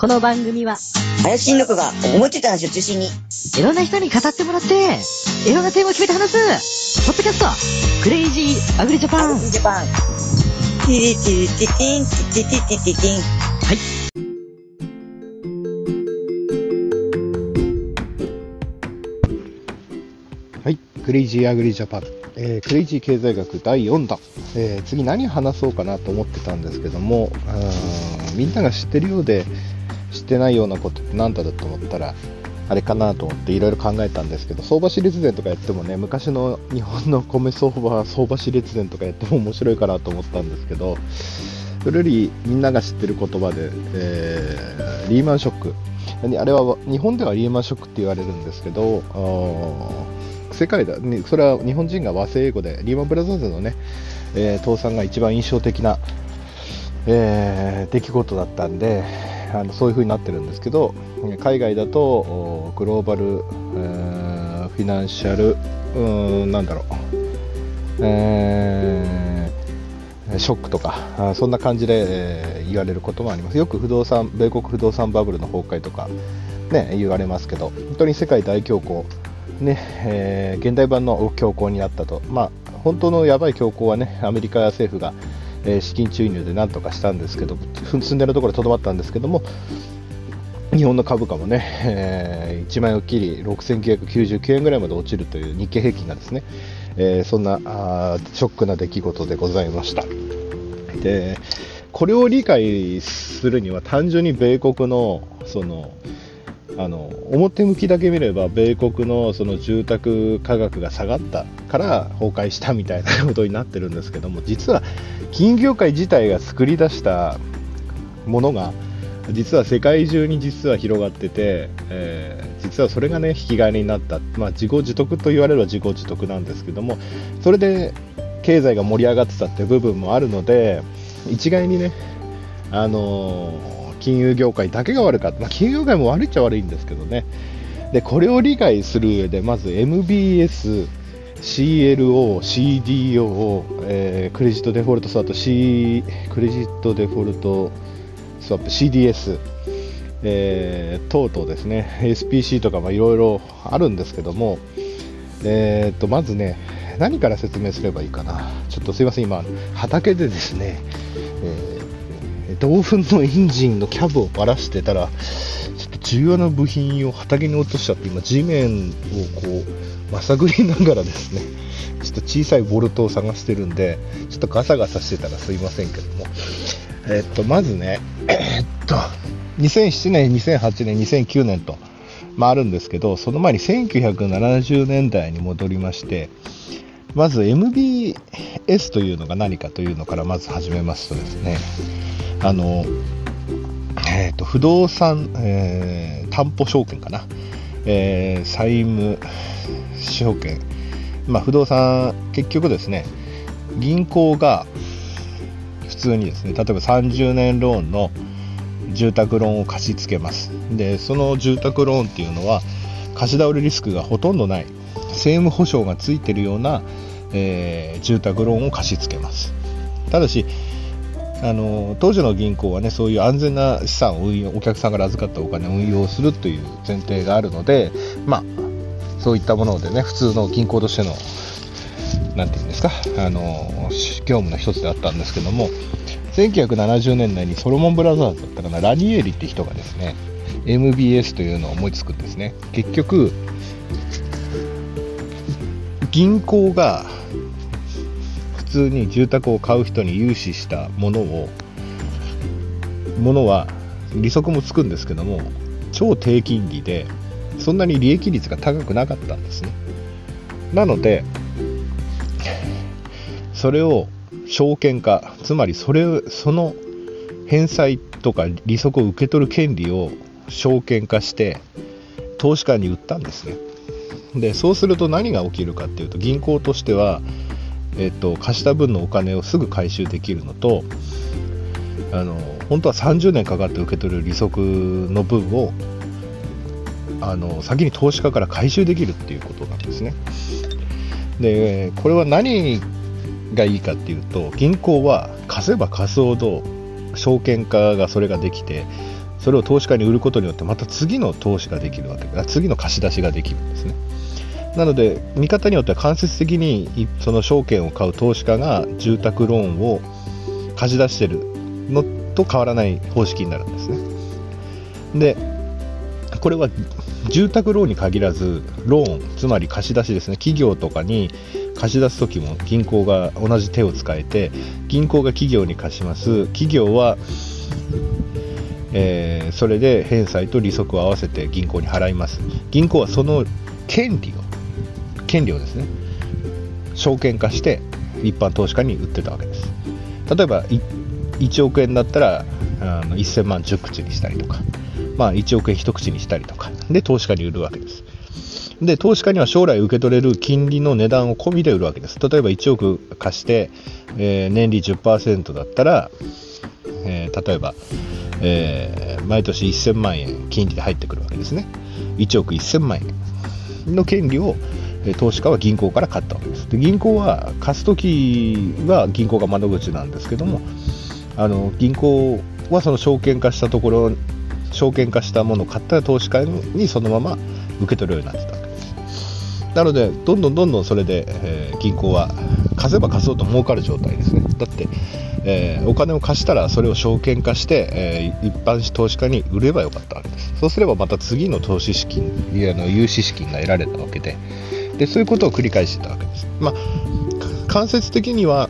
この番組は、林の子が思ってた話を中心に、いろんな人に語ってもらって、いろんなテーマを決めて話す、ポッドキャスト、クレイジーアグリジャパン。ジャパン。ティリティリティティン、ティティティティティン。はい、クレイジーアグリジャパン、えークレイジー経済学第4弾、えー次何話そうかなと思ってたんですけども、あーみんなが知ってるようで知ってないようなことって何だろうと思ったら、あれかなと思っていろいろ考えたんですけど、相場市列伝とかやってもね、昔の日本の米相場、相場市列伝とかやっても面白いかなと思ったんですけど、それよりみんなが知ってる言葉で、えーリーマンショック。あれは日本ではリーマンショックって言われるんですけど、世界だ、それは日本人が和製英語で、リーマンブラザーズのね、えー倒産が一番印象的な、えー出来事だったんで、あのそういう風になってるんですけど、海外だとグローバル、えーフィナンシャル、うーん、なんだろう、えーショックとか、そんな感じで、えー言われることもあります。よく不動産、米国不動産バブルの崩壊とか、ね、言われますけど、本当に世界大恐慌、ねえー現代版の恐慌になったと、まあ、本当のやばい恐慌はねアメリカ政府が、え資金注入でなんとかしたんですけど、進んでるところでとどまったんですけども、日本の株価もね、え1万円を切り6999円ぐらいまで落ちるという日経平均がですね、えーそんなあショックな出来事でございました。でこれを理解するには単純に米国のそのあの表向きだけ見れば米国のその住宅価格が下がったから崩壊したみたいなことになってるんですけども実は金融業界自体が作り出したものが実は世界中に実は広がってて、えー実はそれがね引き金になった、まあ、自業自得と言われれば自業自得なんですけどもそれで経済が盛り上がってたって部分もあるので一概にねあのー金融業界だけが悪かった、まあ、金融業界も悪いっちゃ悪いんですけどね。でこれを理解する上でまず MBS CLO、CDO、えークレジットデフォルトスワップ、C、クレジットデフォルトスワップ、CDS、えー等々ですね、SPC とかいろいろあるんですけども、えー、とまずね、何から説明すればいいかな、ちょっとすいません、今、畑でですね、えー同粉のエンジンのキャブをばらしてたら、ちょっと重要な部品を畑に落としちゃって、今、地面をこう、まさぐりながらですね、ちょっと小さいボルトを探してるんで、ちょっとガサガサしてたらすいませんけども、えっと、まずね、えっと、2007年、2008年、2009年と、まあ、あるんですけど、その前に1970年代に戻りまして、まず MBS というのが何かというのからまず始めますとですね、あの、えっと不動産、えー担保証券かな、えー債務証券、まあ、不動産、結局ですね、銀行が普通にですね、例えば30年ローンの住宅ローンを貸し付けます。で、その住宅ローンっていうのは、貸し倒れリスクがほとんどない、政務保証がついてるような、えー住宅ローンを貸し付けます。ただし、あの当時の銀行はねそういう安全な資産を運用お客さんから預かったお金を運用するという前提があるので、まあ、そういったものでね普通の銀行としてのなんていうんですかあの業務の一つであったんですけども1970年代にソロモンブラザーズだったかなラニエリって人がですね MBS というのを思いつくんですね結局銀行が普通に住宅を買う人に融資したものをものは利息もつくんですけども超低金利でそんなに利益率が高くなかったんですね。なのでそれを証券化つまりそれその返済とか利息を受け取る権利を証券化して投資家に売ったんですね。でそうすると何が起きるかっていうと銀行としては、えっと、貸した分のお金をすぐ回収できるのとあの本当は30年かかって受け取る利息の分をあの先に投資家から回収できるっていうことなんですね。でこれは何がいいかっていうと銀行は貸せば貸すほど証券化がそれができてそれを投資家に売ることによってまた次の投資ができるわけ。だ次の貸し出しができるんですね。なので見方によっては間接的にその証券を買う投資家が住宅ローンを貸し出してるのと変わらない方式になるんですね。でこれは住宅ローンに限らずローンつまり貸し出しですね。企業とかに貸し出す時も銀行が同じ手を使えて銀行が企業に貸します。企業は、えー、それで返済と利息を合わせて銀行に払います。銀行はその権利を権利をですね証券化して一般投資家に売ってたわけです。例えば1億円だったらあの1000万10口にしたりとかまあ、1億円一口にしたりとかで投資家に売るわけです。で投資家には将来受け取れる金利の値段を込みで売るわけです。例えば1億貸して、えー、年利10%だったら、えー、例えば、えー、毎年1000万円金利で入ってくるわけですね。1億1000万円の権利を投資家は銀行から買ったわけです。で銀行は貸す時は銀行が窓口なんですけどもあの銀行はその証券化したところ証券化したものを買った投資家にそのまま受け取るようになってた。なのでどんどんどんどんそれで、えー、銀行は貸せば貸そうと儲かる状態ですね。だって、えー、お金を貸したらそれを証券化して、えー、一般投資家に売ればよかったわけです。そうすればまた次の投資資金いやの融資資金が得られたわけで。でそういうことを繰り返してたわけです。まあ間接的には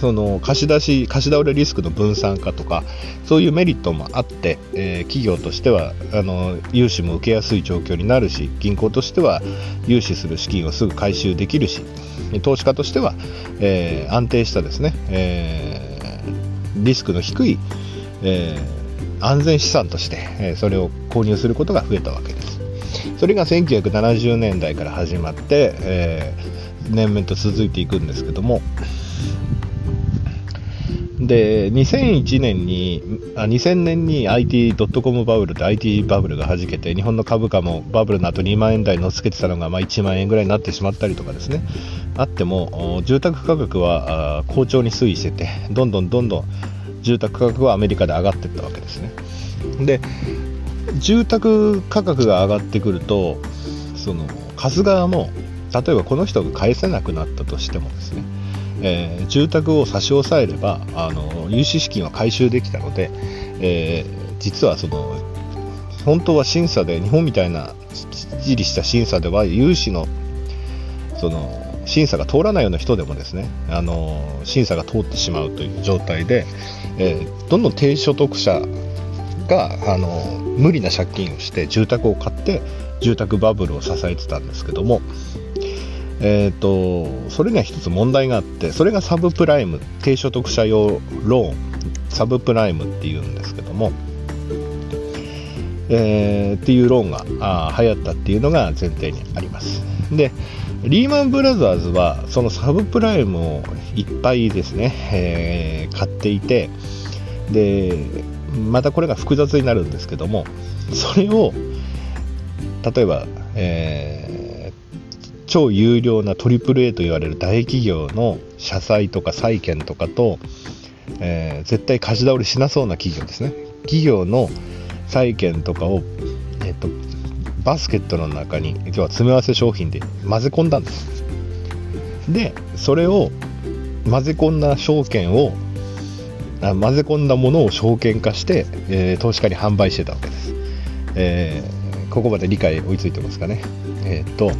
その貸し出し貸し倒れリスクの分散化とかそういうメリットもあって、えー、企業としてはあの融資も受けやすい状況になるし銀行としては融資する資金をすぐ回収できるし投資家としては、えー、安定したですね、えー、リスクの低い、え安全資産として、えそれを購入することが増えたわけです。それが1970年代から始まって、え年々と続いていくんですけどもで、2001年に、あ2000年に IT ドットコムバブルで IT バブルがはじけて、日本の株価もバブルの後2万円台乗っつけてたのが、まあ、1万円ぐらいになってしまったりとかですね、あっても、住宅価格は好調に推移してて、どんどんどんどん住宅価格はアメリカで上がっていったわけですね。で、住宅価格が上がってくると、その貸す側も、例えばこの人が返せなくなったとしてもですね、えー、住宅を差し押さえればあの融資資金は回収できたので、えー、実はその本当は審査で日本みたいなきっちりした審査では融資のその審査が通らないような人でもですねあの審査が通ってしまうという状態で、えー、どんどん低所得者があの無理な借金をして住宅を買って住宅バブルを支えてたんですけどもえーと、それには一つ問題があってそれがサブプライム低所得者用ローンサブプライムっていうんですけども、えー、っていうローンがあ流行ったっていうのが前提にあります。でリーマンブラザーズはそのサブプライムをいっぱいですね、えー、買っていてでまたこれが複雑になるんですけどもそれを例えば、えー超有料な AAA と言われる大企業の社債とか債券とかと、えー、絶対貸し倒れしなそうな企業ですね。企業の債券とかを、えーと、バスケットの中に今日は詰め合わせ商品で混ぜ込んだんです。でそれを混ぜ込んだ証券をあ混ぜ込んだものを証券化して、えー、投資家に販売してたわけです、えー、ここまで理解追いついてますかね。えっ、と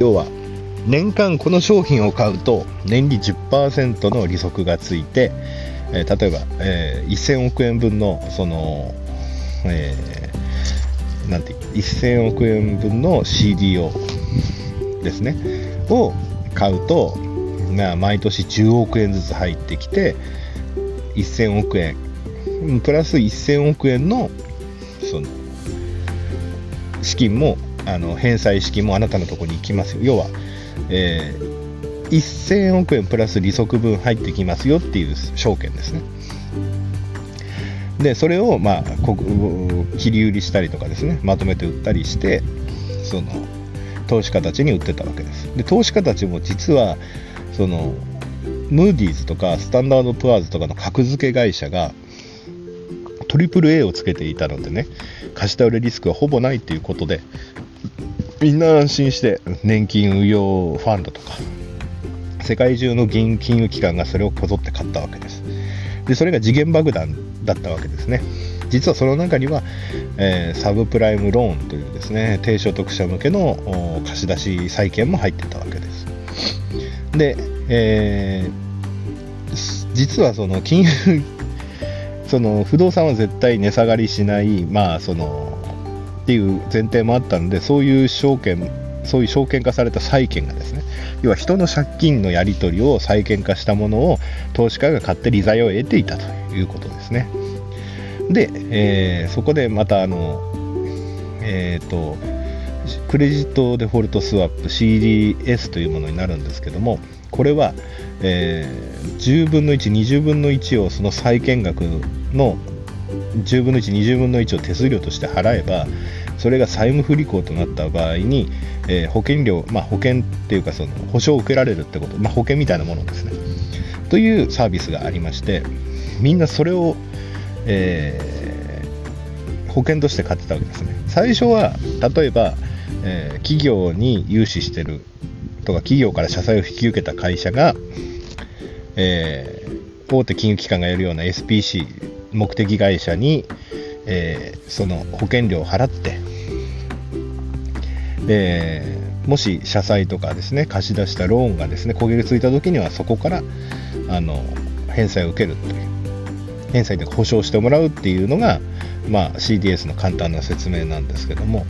要は年間この商品を買うと年利10%の利息がついて、えー、例えば、えー、1000億円分のその、えー、なんて1000億円分の CDO ですねを買うと、まあ、毎年10億円ずつ入ってきて1000億円プラス1000億円のその資金もあの返済資金もあなたのとこに行きますよ。要は、えー、1000億円プラス利息分入ってきますよっていう証券ですね。でそれを、まあ、切り売りしたりとかですねまとめて売ったりしてその投資家たちに売ってたわけです。で投資家たちも実はそのムーディーズとかスタンダード・プアーズとかの格付け会社がトリプル A をつけていたのでね貸し倒れリスクはほぼないっていうことでみんな安心して年金運用ファンドとか世界中の銀金融機関がそれをこぞって買ったわけです。でそれが時限爆弾だったわけですね。実はその中には、えー、サブプライムローンというですね低所得者向けの貸し出し債券も入ってたわけです。で、えー、実はその金融その不動産は絶対値下がりしないまあそのていう前提もあったのでそういう証券そういう証券化された債券がですね要は人の借金のやり取りを債券化したものを投資家が買って利材を得ていたということですね。で、えー、そこでまたあのえっ、ー、とクレジットデフォルトスワップ CDS というものになるんですけどもこれは、えー、10分の1、20分の1をその債券額の10分の1、20分の1を手数料として払えばそれが債務不履行となった場合に、えー、保険料、まあ、保険っていうかその保証を受けられるってこと、まあ、保険みたいなものですね。というサービスがありましてみんなそれを、えー、保険として買ってたわけですね。最初は例えば、えー、企業に融資してるとか企業から社債を引き受けた会社が、えー、大手金融機関がやるような SPC 目的会社に、えー、その保険料を払ってでもし社債とかですね貸し出したローンがですね焦げついた時にはそこからあの返済を受けるという返済で保証してもらうっていうのが、まあ、CDS の簡単な説明なんですけども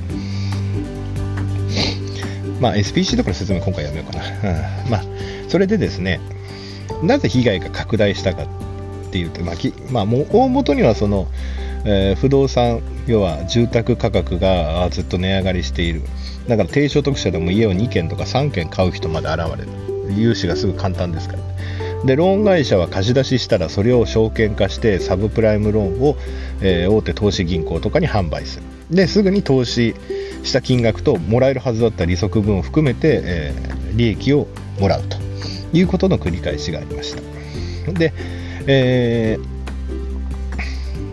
まあ SPC とかの説明今回やめようかな、うん、まあそれでですねなぜ被害が拡大したかっていうと、まあ、まあ、もう大元にはその、えー、不動産要は住宅価格がずっと値上がりしている。だから低所得者でも家を2軒とか3軒買う人まで現れる。融資がすぐ簡単ですから、でローン会社は貸し出ししたらそれを証券化してサブプライムローンを、えー、大手投資銀行とかに販売する。ですぐに投資した金額ともらえるはずだった利息分を含めて、えー、利益をもらうということの繰り返しがありました。で,、えー、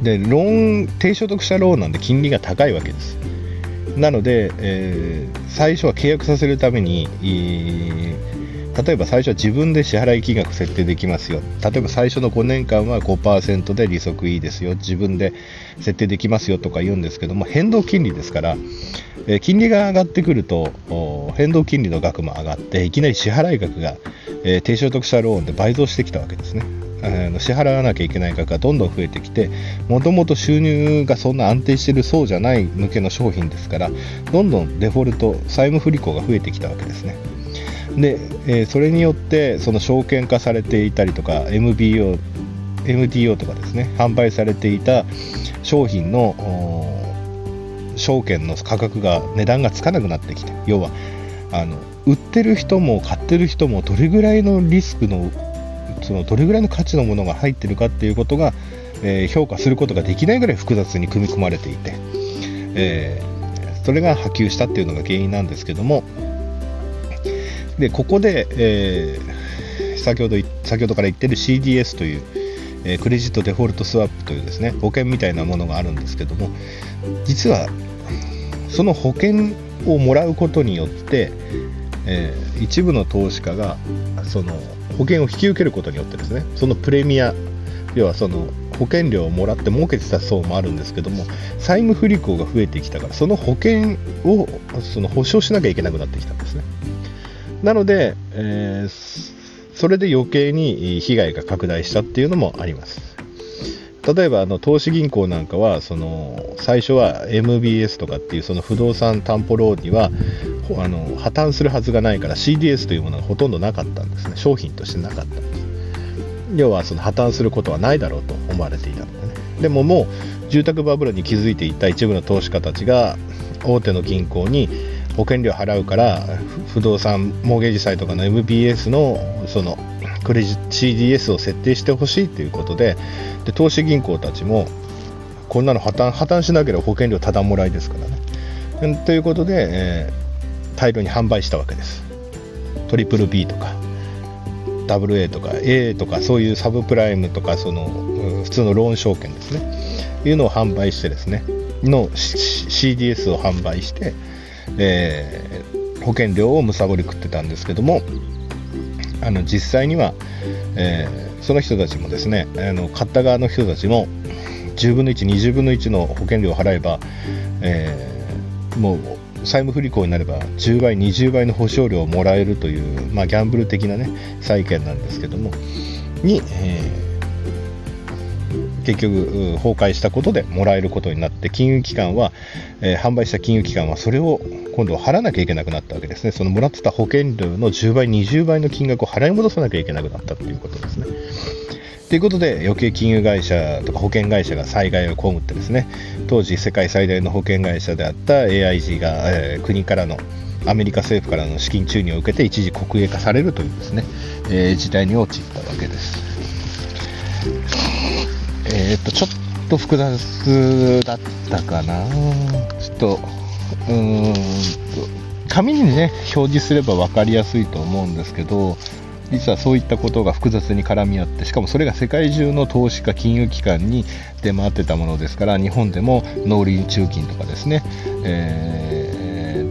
でローン低所得者ローンなんで金利が高いわけです。なので、えー、最初は契約させるために、例えば最初は自分で支払い金額設定できますよ。例えば最初の5年間は5%で利息いいですよ。自分で設定できますよとか言うんですけども変動金利ですから、え金利が上がってくると変動金利の額も上がっていきなり支払い額が、え低所得者ローンで倍増してきたわけですね。支払わなきゃいけない額がどんどん増えてきてもともと収入がそんな安定しているそうじゃない向けの商品ですからどんどんデフォルト債務不履行が増えてきたわけですね。で、えー、それによってその証券化されていたりとか MBO MTO とかですね販売されていた商品の証券の価格が値段がつかなくなってきて要はあの売ってる人も買ってる人もどれぐらいのリスクのそのどれぐらいの価値のものが入ってるかっていうことが、えー、評価することができないぐらい複雑に組み込まれていて、えー、それが波及したっていうのが原因なんですけども。でここで、えー、先ほど先ほどから言ってる CDS という、え、クレジットデフォルトスワップというですね保険みたいなものがあるんですけども実はその保険をもらうことによって、えー、一部の投資家がその保険を引き受けることによってですねそのプレミア要はその保険料をもらって儲けてた層もあるんですけども債務不履行が増えてきたからその保険をその保証しなきゃいけなくなってきたんですね。なので、えー、それで余計に被害が拡大したっていうのもあります。例えばあの投資銀行なんかはその最初は MBS とかっていうその不動産担保ローンにはあの破綻するはずがないから CDS というものがほとんどなかったんですね。商品としてなかったんです。要はその破綻することはないだろうと思われていたのでね。でももう住宅バブルに気づいていた一部の投資家たちが大手の銀行に保険料払うから不動産モーゲージ債とかの MBS のそのクレジ CDS を設定してほしいということでで投資銀行たちもこんなの破綻破綻しなければ保険料ただもらいですからね。ということで、えー大量に販売したわけです。トリプル B とか WA とか A とかそういうサブプライムとかその普通のローン証券ですね。いうのを販売してですね。の CDS を販売して、えー保険料をむさぼり食ってたんですけどもあの実際には、えーその人たちもですねあの買った側の人たちも10分の1、20分の1の保険料を払えば、えーもう債務不履行になれば10倍、20倍の保証料をもらえるという、まあ、ギャンブル的な、ね、債券なんですけども、に、えー結局崩壊したことでもらえることになって金融機関は、えー販売した金融機関はそれを今度は払わなきゃいけなくなったわけですねそのもらってた保険料の10倍20倍の金額を払い戻さなきゃいけなくなったということですねということで余計金融会社とか保険会社が災害を被ってですね当時世界最大の保険会社であった AIG が、えー国からのアメリカ政府からの資金注入を受けて一時国営化されるというですね、えー時代に陥ったわけです。えーっと、ちょっと複雑だったかな。ちょっと、うーんと、紙にね、表示すれば分かりやすいと思うんですけど、実はそういったことが複雑に絡み合って、しかもそれが世界中の投資家、金融機関に出回ってたものですから、日本でも農林中金とかですね、えー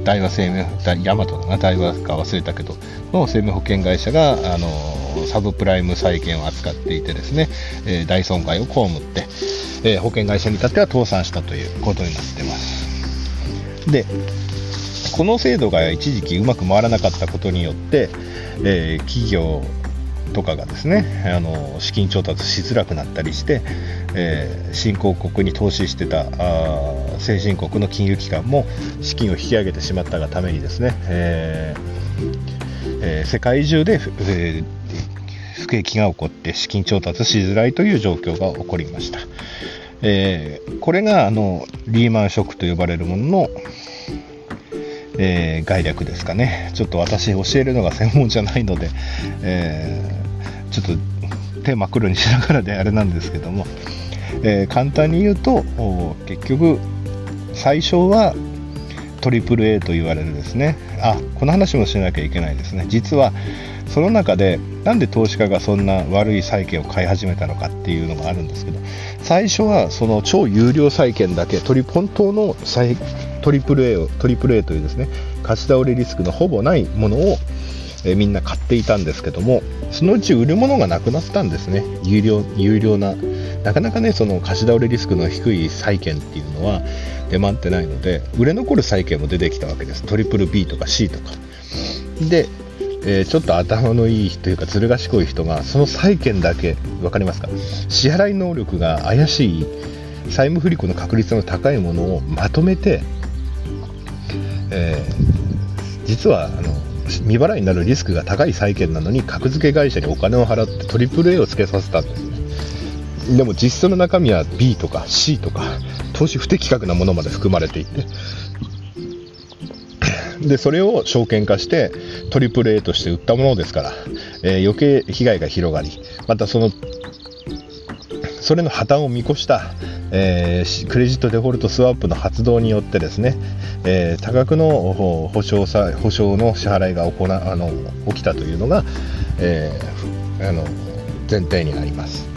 大和生命、大ヤマトだな、大和か忘れたけど、の生命保険会社が、あのサブプライム債権を扱っていてですね、えー大損害を被って、えー保険会社に至っては倒産したということになってます。で、この制度が一時期うまく回らなかったことによって、えー企業とかがですねあの資金調達しづらくなったりして、えー新興国に投資してたあ先進国の金融機関も資金を引き上げてしまったがためにですね、えーえー世界中で、え不景気が起こって資金調達しづらいという状況が起こりました。えこれがあのリーマンショックと呼ばれるものの、えー概略ですかね。ちょっと私教えるのが専門じゃないので、えーちょっと手真っ黒にしながらであれなんですけども、えー簡単に言うと結局最初は AAA と言われるですね。あこの話もしなきゃいけないですね。実はその中でなんで投資家がそんな悪い債券を買い始めたのかっていうのがあるんですけど最初はその超有料債券だけトリ本当の債トリプル A をトリプル A というですね貸し倒れリスクのほぼないものをえみんな買っていたんですけどもそのうち売るものがなくなったんですね。有料有料な。なかなかねその貸し倒れリスクの低い債券っていうのは出回ってないので売れ残る債券も出てきたわけです。トリプル B とか C とか。で、えーちょっと頭のいい人というかずる賢い人がその債券だけ分かりますか？支払い能力が怪しい債務不履行の確率の高いものをまとめて、えー実はあの未払いになるリスクが高い債券なのに格付け会社にお金を払ってトリプル A をつけさせたんですでも実質の中身は B とか C とか投資不適格なものまで含まれていてでそれを証券化してトリプル A として売ったものですから、えー余計被害が広がりまたそのそれの破綻を見越した、えークレジットデフォルトスワップの発動によってですね、えー多額の保証さ保証の支払いが行なあの起きたというのが、えーあの前提にあります。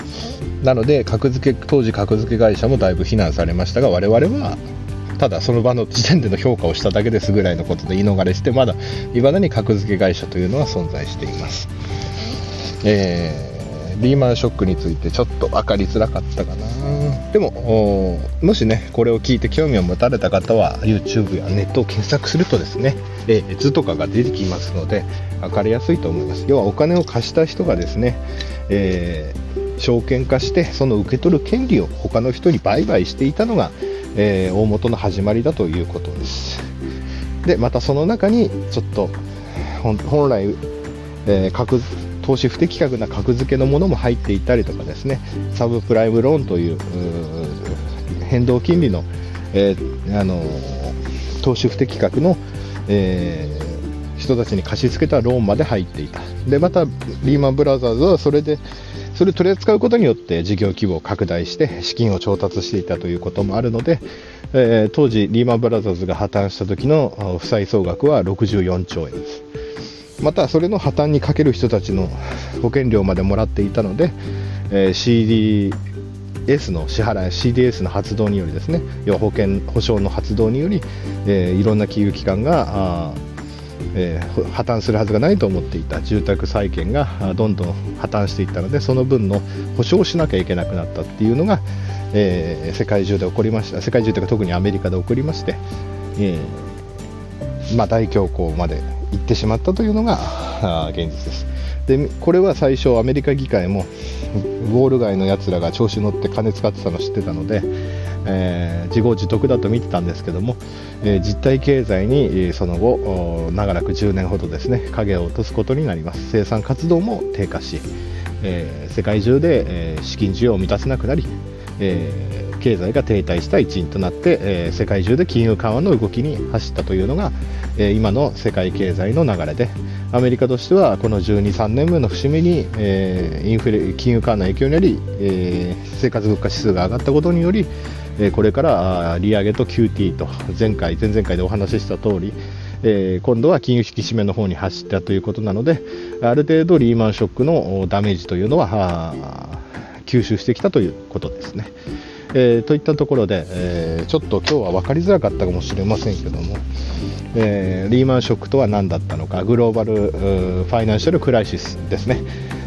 なので格付け当時格付け会社もだいぶ非難されましたが我々はただその場の時点での評価をしただけですぐらいのことで言い逃れしてまだいまだに格付け会社というのは存在しています。えーリーマンショックについてちょっと分かりづらかったかな。でもおもしねこれを聞いて興味を持たれた方は YouTube やネットを検索するとですね、えー図とかが出てきますので分かりやすいと思います。要はお金を貸した人がですね、えー証券化してその受け取る権利を他の人に売買していたのが、えー大元の始まりだということです。でまたその中にちょっと本来、えー格投資不適格な格付けのものも入っていたりとかですね。サブプライムローンというう変動金利の,、えーあの投資不適格の、えー人たちに貸し付けたローンまで入っていた。でまたリーマンブラザーズはそれでそれを取り扱うことによって事業規模を拡大して資金を調達していたということもあるので、えー当時リーマンブラザーズが破綻した時の負債総額は64兆円です。またそれの破綻にかける人たちの保険料までもらっていたので、えー CDS の支払い CDS の発動によりですね要は保険保証の発動により、えーいろんな金融機関があえー破綻するはずがないと思っていた住宅債券がどんどん破綻していったのでその分の保証をしなきゃいけなくなったっていうのが、えー世界中で起こりました。世界中というか特にアメリカで起こりまして、えーまあ、大恐慌まで行ってしまったというのが現実です。でこれは最初アメリカ議会もウォール街のやつらが調子乗って金使ってたの知ってたので、えー自業自得だと見てたんですけども、えー実体経済にその後長らく10年ほどですね影を落とすことになります。生産活動も低下し、えー世界中で、え資金需要を満たせなくなり、え経済が停滞した一因となって、え世界中で金融緩和の動きに走ったというのが、え今の世界経済の流れでアメリカとしてはこの12、3年目の節目に、えインフレ金融緩和の影響により、え生活物価指数が上がったことにより、えこれから利上げと QT と前回、前々回でお話しした通り、え今度は金融引き締めの方に走ったということなのである程度リーマンショックのダメージというのは吸収してきたということですね。えーといったところで、えーちょっと今日は分かりづらかったかもしれませんけども、えーリーマンショックとは何だったのかグローバルファイナンシャルクライシスですね、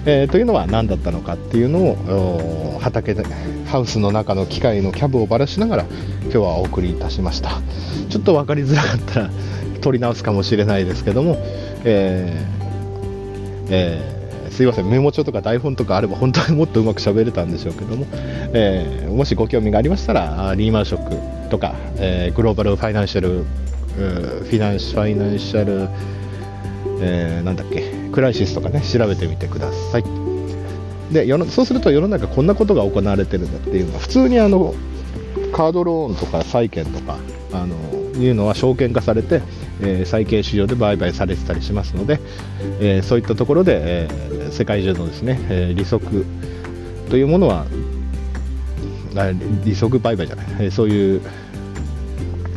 えというのは何だったのかっていうのを畑でハウスの中の機械のキャブをばらしながら今日はお送りいたしました。ちょっと分かりづらかったら取り直すかもしれないですけども、えーえーすいません。メモ帳とか台本とかあれば本当にもっとうまく喋れたんでしょうけども、えーもしご興味がありましたらリーマンショックとか、えーグローバルファイナンシャルフィナンシファイナンシャル、えーなんだっけクライシスとかね調べてみてください。でそうすると世の中こんなことが行われてるんだっていうのは普通にあのカードローンとか債券とかあのいうのは証券化されて、えー債券市場で売買されてたりしますので、えーそういったところで、えー世界中のですね、えー利息というものは利息売買じゃない、えーそういう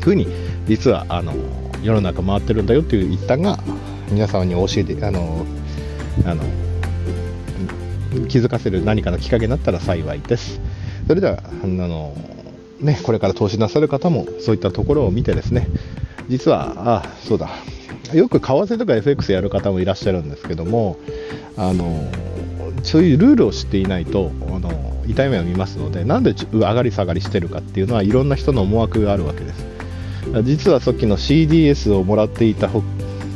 ふうに実はあの世の中回ってるんだよという一端が皆様に教えてあのあの気づかせる何かのきっかけになったら幸いです。それではあの、ね、これから投資なさる方もそういったところを見てですね。実はあそうだ。よく為替とか FX やる方もいらっしゃるんですけどもあのそういうルールを知っていないとあの痛い目を見ますのでなんで上がり下がりしてるかっていうのはいろんな人の思惑があるわけです。実はさっきの CDS をもらっていた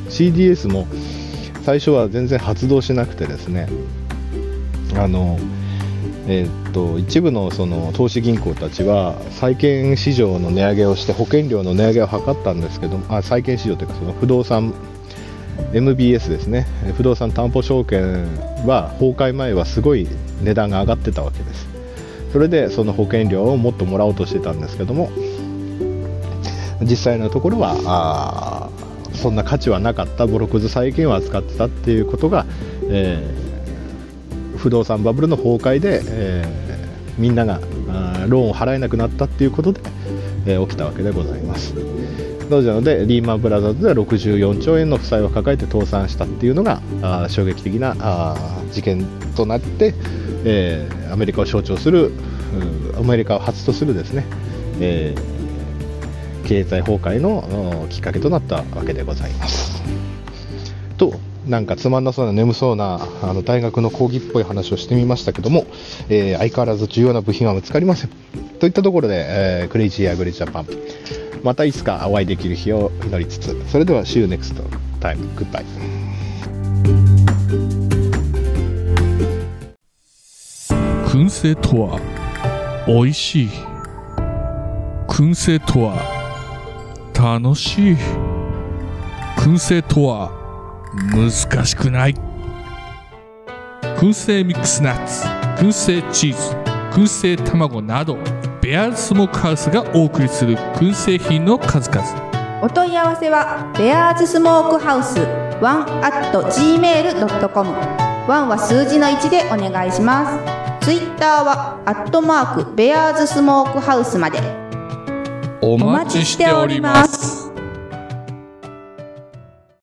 CDS も最初は全然発動しなくてですねあのえーっと一部のその投資銀行たちは債券市場の値上げをして保険料の値上げを図ったんですけどあ債券市場というかその不動産 MBS ですね。不動産担保証券は崩壊前はすごい値段が上がってたわけです。それでその保険料をもっともらおうとしてたんですけども実際のところはあそんな価値はなかった。ボロクズ債券を扱ってたっていうことが、えー不動産バブルの崩壊で、えーみんながーローンを払えなくなったっていうことで、えー起きたわけでございますなのでリーマンブラザーズでは64兆円の負債を抱えて倒産したっていうのがあ衝撃的なあ事件となって、えーアメリカを象徴するアメリカを初とするですね、えー経済崩壊のきっかけとなったわけでございます。となんかつまんなそうな眠そうなあの大学の講義っぽい話をしてみましたけども、えー相変わらず重要な部品は見つかりません。といったところで、えークレイジーアグリジャパンまたいつかお会いできる日を祈りつつそれでは See you next time. Goodbye. 燻製とは美味しい燻製とは楽しい燻製とは難しくない。燻製ミックスナッツ燻製チーズ燻製卵などベアーズスモークハウスがお送りする燻製品の数々。お問い合わせはベアーズスモークハウスワンアット gmail.com ワンは数字の1でお願いします。ツイッターはアットマークベアーズスモークハウスまで。おお待ちしております